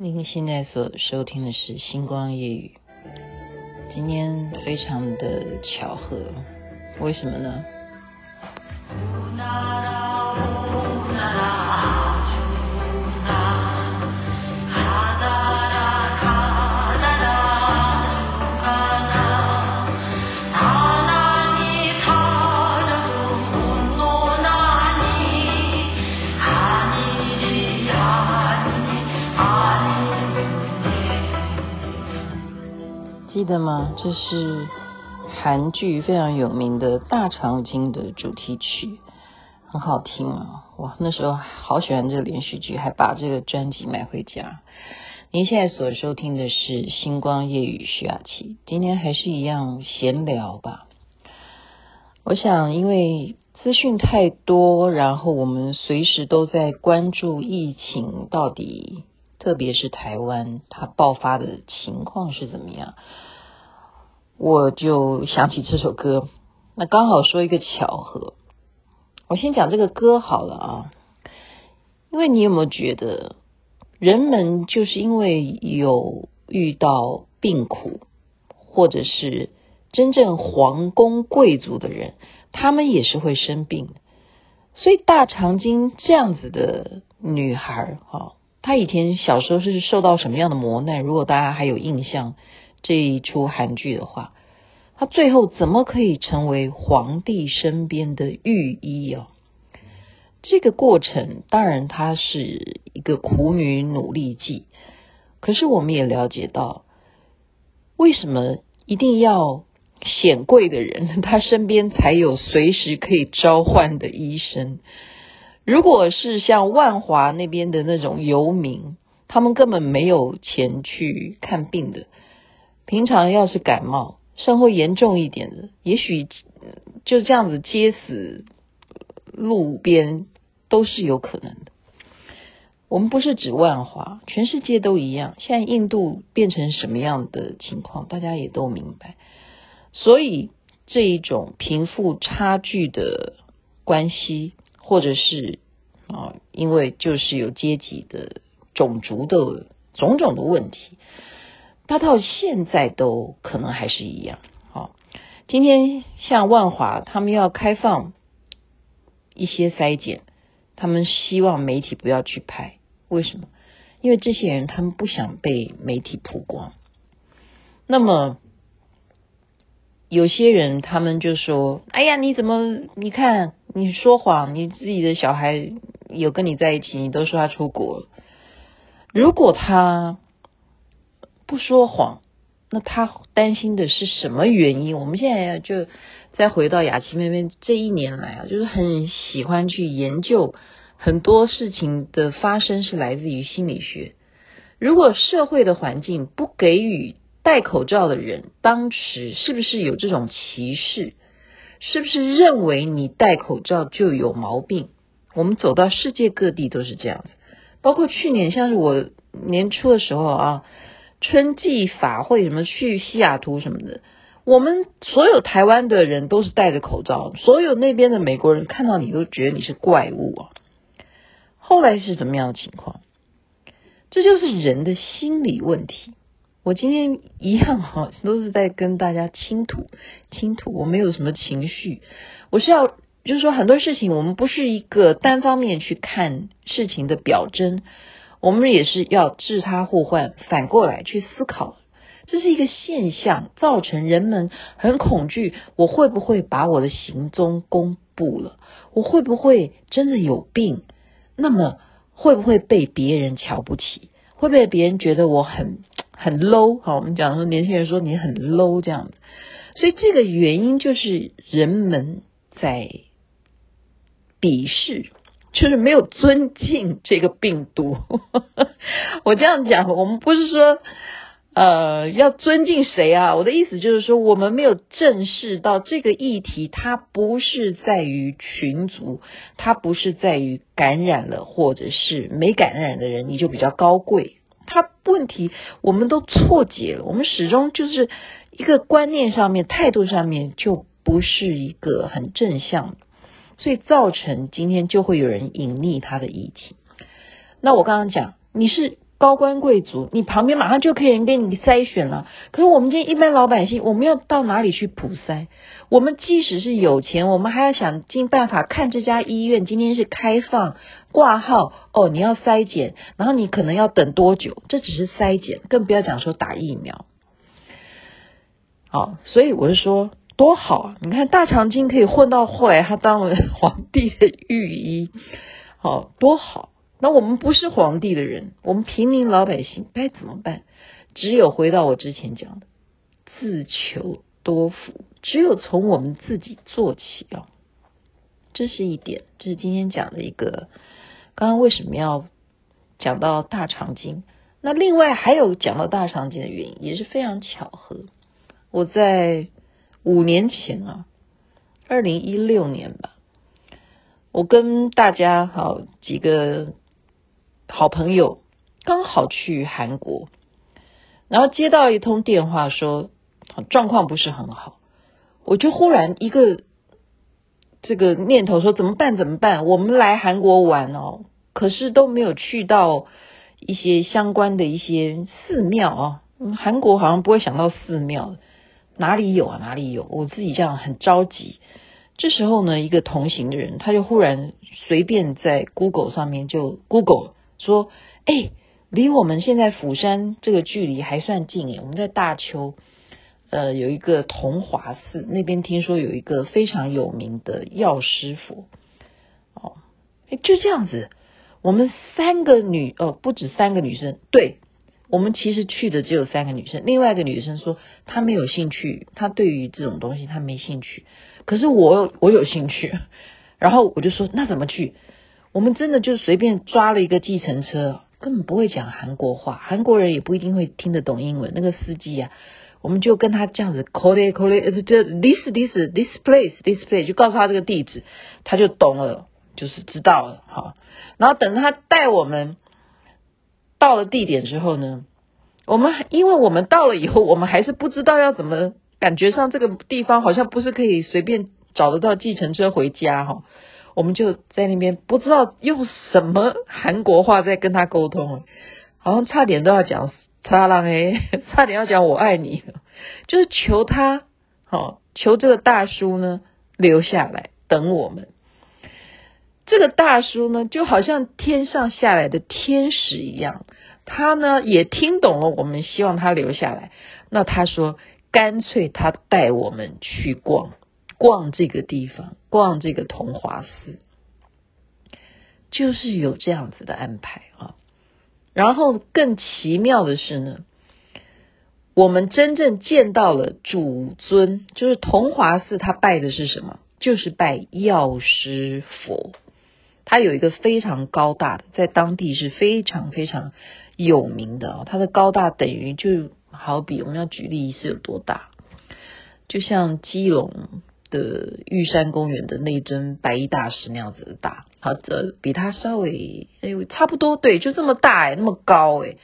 您现在所收听的是《星光夜雨》，今天非常的巧合，为什么呢？记得吗？这是韩剧非常有名的《大长今》的主题曲，很好听啊！哇，那时候好喜欢这个连续剧，还把这个专辑买回家。您现在所收听的是《星光夜雨》徐雅琪，今天还是一样闲聊吧。我想，因为资讯太多，然后我们随时都在关注疫情到底。特别是台湾，它爆发的情况是怎么样？我就想起这首歌，那刚好说一个巧合。我先讲这个歌好了啊，因为你有没有觉得，人们就是因为有遇到病苦，或者是真正皇宫贵族的人，他们也是会生病，所以大长今这样子的女孩哈。他以前小时候是受到什么样的磨难？如果大家还有印象这一出韩剧的话，他最后怎么可以成为皇帝身边的御医哦？这个过程当然他是一个苦女努力记，可是我们也了解到，为什么一定要显贵的人他身边才有随时可以召唤的医生？如果是像万华那边的那种游民，他们根本没有钱去看病的。平常要是感冒，生活严重一点的，也许就这样子接死路边都是有可能的。我们不是指万华，全世界都一样。现在印度变成什么样的情况，大家也都明白。所以这一种贫富差距的关系。或者是啊，因为就是有阶级的、种族的种种的问题，他到现在都可能还是一样。好，今天像万华，他们要开放一些筛检，他们希望媒体不要去拍，为什么？因为这些人他们不想被媒体曝光。那么。有些人他们就说：“哎呀，你怎么？你看你说谎，你自己的小孩有跟你在一起，你都说他出国。如果他不说谎，那他担心的是什么原因？我们现在就再回到雅琪妹妹这一年来啊，就是很喜欢去研究很多事情的发生是来自于心理学。如果社会的环境不给予。”戴口罩的人，当时是不是有这种歧视？是不是认为你戴口罩就有毛病？我们走到世界各地都是这样子，包括去年像是我年初的时候啊，春季法会什么去西雅图什么的，我们所有台湾的人都是戴着口罩，所有那边的美国人看到你都觉得你是怪物啊。后来是怎么样的情况？这就是人的心理问题。我今天一样哈，都是在跟大家倾吐倾吐，我没有什么情绪。我是要就是说很多事情，我们不是一个单方面去看事情的表征，我们也是要置他互换，反过来去思考。这是一个现象，造成人们很恐惧。我会不会把我的行踪公布了？我会不会真的有病？那么会不会被别人瞧不起？会不会别人觉得我很？很 low，好，我们讲说年轻人说你很 low 这样的，所以这个原因就是人们在鄙视，就是没有尊敬这个病毒。我这样讲，我们不是说呃要尊敬谁啊，我的意思就是说，我们没有正视到这个议题，它不是在于群族，它不是在于感染了或者是没感染的人，你就比较高贵。他问题我们都错解了，我们始终就是一个观念上面、态度上面就不是一个很正向，所以造成今天就会有人隐匿他的遗体。那我刚刚讲，你是高官贵族，你旁边马上就可以人给你筛选了。可是我们这一般老百姓，我们要到哪里去普筛？我们即使是有钱，我们还要想尽办法看这家医院今天是开放挂号哦，你要筛检，然后你可能要等多久？这只是筛检，更不要讲说打疫苗。好，所以我是说多好啊！你看大长今可以混到后来，他当了皇帝的御医，好多好。那我们不是皇帝的人，我们平民老百姓该怎么办？只有回到我之前讲的，自求多福。只有从我们自己做起啊，这是一点。这是今天讲的一个。刚刚为什么要讲到大肠经？那另外还有讲到大肠经的原因，也是非常巧合。我在五年前啊，二零一六年吧，我跟大家好几个。好朋友刚好去韩国，然后接到一通电话说状况不是很好，我就忽然一个这个念头说怎么办？怎么办？我们来韩国玩哦，可是都没有去到一些相关的一些寺庙啊。韩国好像不会想到寺庙，哪里有啊？哪里有？我自己这样很着急。这时候呢，一个同行的人他就忽然随便在 Google 上面就 Google。说，哎，离我们现在釜山这个距离还算近耶。我们在大邱，呃，有一个桐华寺，那边听说有一个非常有名的药师佛。哦，哎，就这样子，我们三个女，哦，不止三个女生，对，我们其实去的只有三个女生。另外一个女生说她没有兴趣，她对于这种东西她没兴趣。可是我我有兴趣，然后我就说那怎么去？我们真的就随便抓了一个计程车，根本不会讲韩国话，韩国人也不一定会听得懂英文。那个司机啊，我们就跟他这样子 call it call it，这 this this this place this place，就告诉他这个地址，他就懂了，就是知道了哈。然后等他带我们到了地点之后呢，我们因为我们到了以后，我们还是不知道要怎么，感觉上这个地方好像不是可以随便找得到计程车回家哈。我们就在那边不知道用什么韩国话在跟他沟通，好像差点都要讲“擦浪哎”，差点要讲“我爱你”，就是求他，好求这个大叔呢留下来等我们。这个大叔呢就好像天上下来的天使一样，他呢也听懂了我们希望他留下来，那他说干脆他带我们去逛。逛这个地方，逛这个桐华寺，就是有这样子的安排啊。然后更奇妙的是呢，我们真正见到了主尊，就是桐华寺，他拜的是什么？就是拜药师佛。他有一个非常高大的，在当地是非常非常有名的啊。他的高大等于就好比我们要举例是有多大，就像基隆。的玉山公园的那一尊白衣大师那样子的大，好，的，比他稍微哎呦差不多，对，就这么大哎，那么高哎，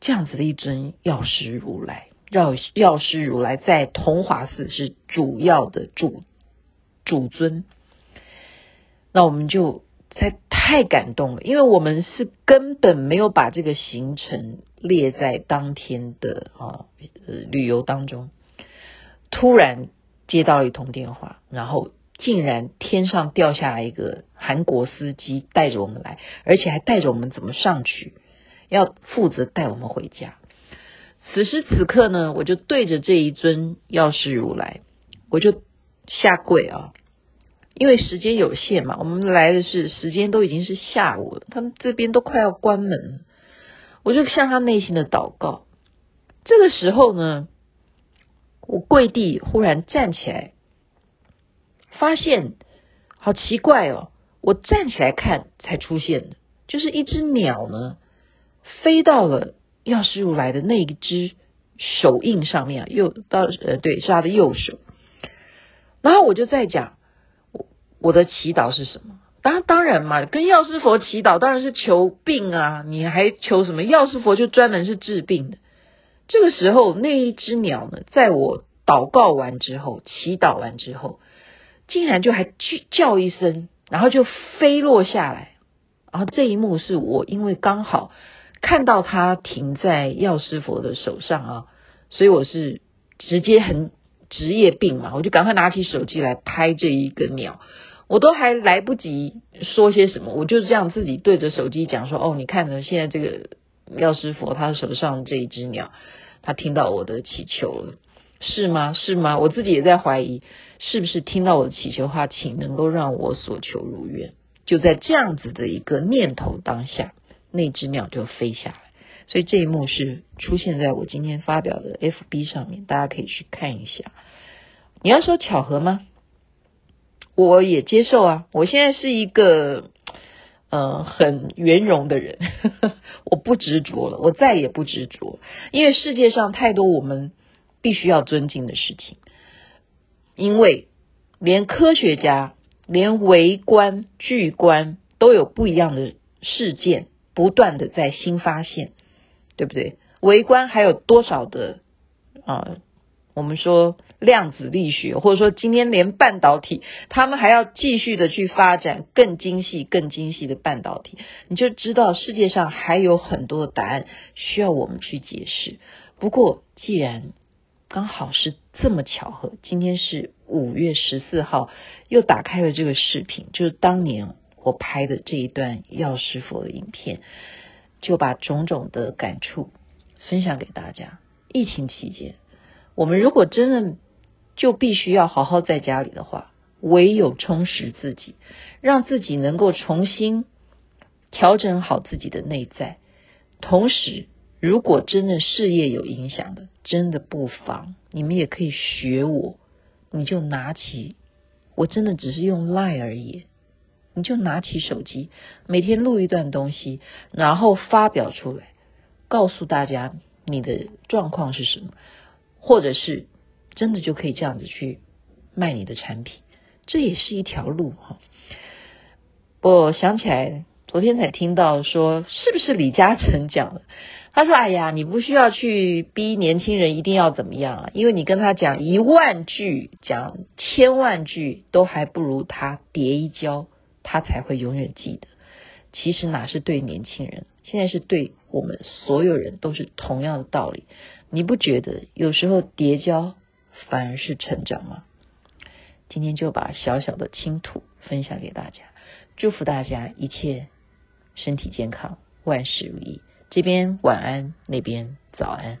这样子的一尊药师如来，药药师如来在桐华寺是主要的主主尊，那我们就太太感动了，因为我们是根本没有把这个行程列在当天的啊旅游当中，突然。接到一通电话，然后竟然天上掉下来一个韩国司机带着我们来，而且还带着我们怎么上去，要负责带我们回家。此时此刻呢，我就对着这一尊药师如来，我就下跪啊，因为时间有限嘛，我们来的是时间都已经是下午了，他们这边都快要关门，我就向他内心的祷告。这个时候呢。我跪地，忽然站起来，发现好奇怪哦！我站起来看，才出现的，就是一只鸟呢，飞到了药师如来的那一只手印上面，右到呃，对，是他的右手。然后我就在讲，我我的祈祷是什么？当当然嘛，跟药师佛祈祷当然是求病啊！你还求什么？药师佛就专门是治病的。这个时候，那一只鸟呢，在我祷告完之后，祈祷完之后，竟然就还叫一声，然后就飞落下来。然后这一幕是我因为刚好看到它停在药师佛的手上啊，所以我是直接很职业病嘛，我就赶快拿起手机来拍这一个鸟，我都还来不及说些什么，我就这样自己对着手机讲说：“哦，你看呢，现在这个药师佛他手上这一只鸟，他听到我的祈求了，是吗？是吗？我自己也在怀疑，是不是听到我的祈求的话，请能够让我所求如愿。”就在这样子的一个念头当下，那只鸟就飞下来。所以这一幕是出现在我今天发表的 FB 上面，大家可以去看一下。你要说巧合吗？我也接受啊。我现在是一个呃很圆融的人，我不执着了，我再也不执着，因为世界上太多我们必须要尊敬的事情，因为连科学家。连围观、巨观都有不一样的事件，不断的在新发现，对不对？围观还有多少的啊、我们说量子力学，或者说今天连半导体，他们还要继续的去发展更精细、更精细的半导体，你就知道世界上还有很多的答案需要我们去解释。不过，既然刚好是这么巧合，今天是五月十四号，又打开了这个视频，就是当年我拍的这一段药师佛的影片，就把种种的感触分享给大家。疫情期间，我们如果真的就必须要好好在家里的话，唯有充实自己，让自己能够重新调整好自己的内在，同时。如果真的事业有影响的，真的不妨你们也可以学我，你就拿起，我真的只是用 lie 而已，你就拿起手机，每天录一段东西，然后发表出来，告诉大家你的状况是什么，或者是真的就可以这样子去卖你的产品，这也是一条路哈。我想起来，昨天才听到说，是不是李嘉诚讲的？他说：“哎呀，你不需要去逼年轻人一定要怎么样啊，因为你跟他讲一万句、讲千万句，都还不如他叠一跤，他才会永远记得。其实哪是对年轻人，现在是对我们所有人都是同样的道理。你不觉得有时候叠跤反而是成长吗？今天就把小小的倾吐分享给大家，祝福大家一切身体健康，万事如意。”这边晚安，那边早安。